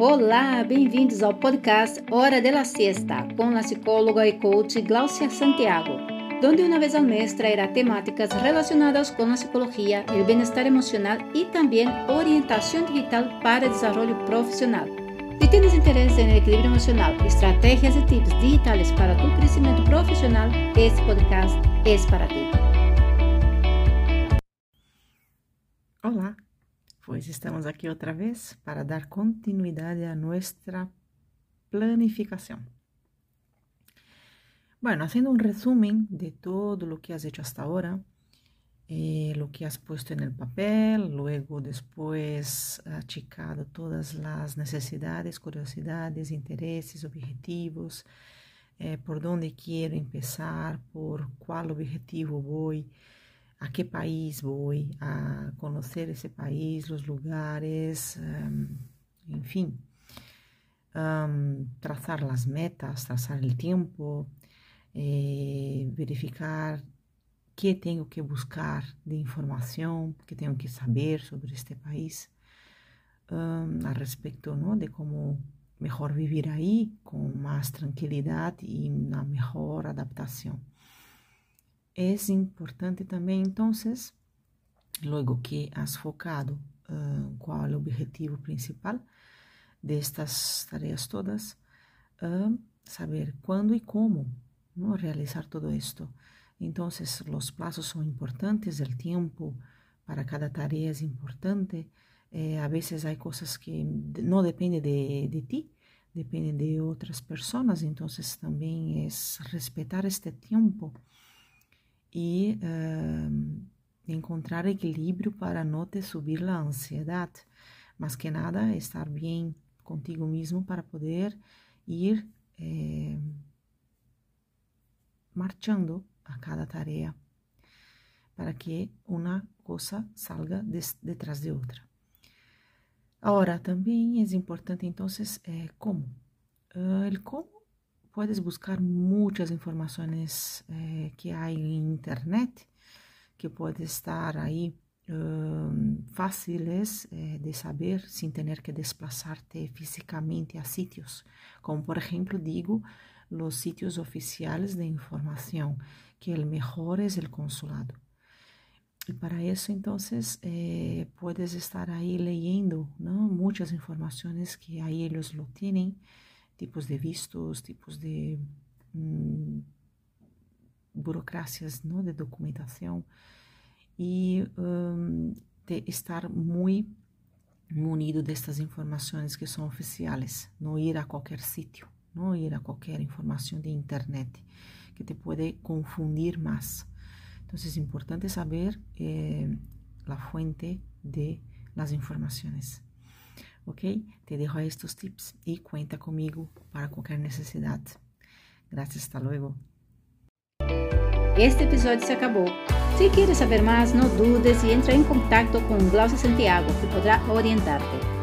Olá, bem-vindos ao podcast Hora de la Siesta com a psicóloga e coach Glaucia Santiago, onde uma vez ao mês trairá temáticas relacionadas com a psicologia, o bem-estar emocional e também orientação digital para desenvolvimento profissional. Se tienes interesse em equilíbrio emocional, estratégias e tips digitais para tu crescimento profissional, este podcast é para ti. Pues estamos aquí otra vez para dar continuidad a nuestra planificación. Bueno, haciendo un resumen de todo lo que has hecho hasta ahora, eh, lo que has puesto en el papel, luego después achicado todas las necesidades, curiosidades, intereses, objetivos, eh, por dónde quiero empezar, por cuál objetivo voy a qué país voy, a conocer ese país, los lugares, um, en fin, um, trazar las metas, trazar el tiempo, eh, verificar qué tengo que buscar de información, qué tengo que saber sobre este país, um, al respecto ¿no? de cómo mejor vivir ahí con más tranquilidad y una mejor adaptación. Es importante también entonces, luego que has focado uh, cuál es el objetivo principal de estas tareas todas, uh, saber cuándo y cómo ¿no? realizar todo esto. Entonces, los plazos son importantes, el tiempo para cada tarea es importante. Eh, a veces hay cosas que no dependen de, de, ti, dependen de otras personas, entonces también es respetar este tiempo e uh, encontrar equilíbrio para não te subir a ansiedade, mas que nada, estar bem contigo mesmo para poder ir eh, marchando a cada tarefa, para que uma coisa salga detrás de outra. Agora, também é importante, então, eh, como. Uh, el como puedes buscar muchas informaciones eh, que hay en internet que pueden estar ahí um, fáciles eh, de saber sin tener que desplazarte físicamente a sitios, como por ejemplo digo, los sitios oficiales de información, que el mejor es el consulado. Y para eso entonces eh, puedes estar ahí leyendo ¿no? muchas informaciones que ahí ellos lo tienen tipos de vistos, tipos de hum, burocracias ¿no? de documentação e um, de estar muito munido destas informações que são oficiais, não ir a qualquer sítio, não ir a qualquer informação de internet que te pode confundir mais. Então é importante saber eh, a fuente de las informações. ¿Ok? Te dejo estos tips y cuenta conmigo para cualquier necesidad. Gracias, hasta luego. Este episódio se acabou. Se quieres saber mais, não dudes e entra em contato com Glaucia Santiago, que poderá orientarte.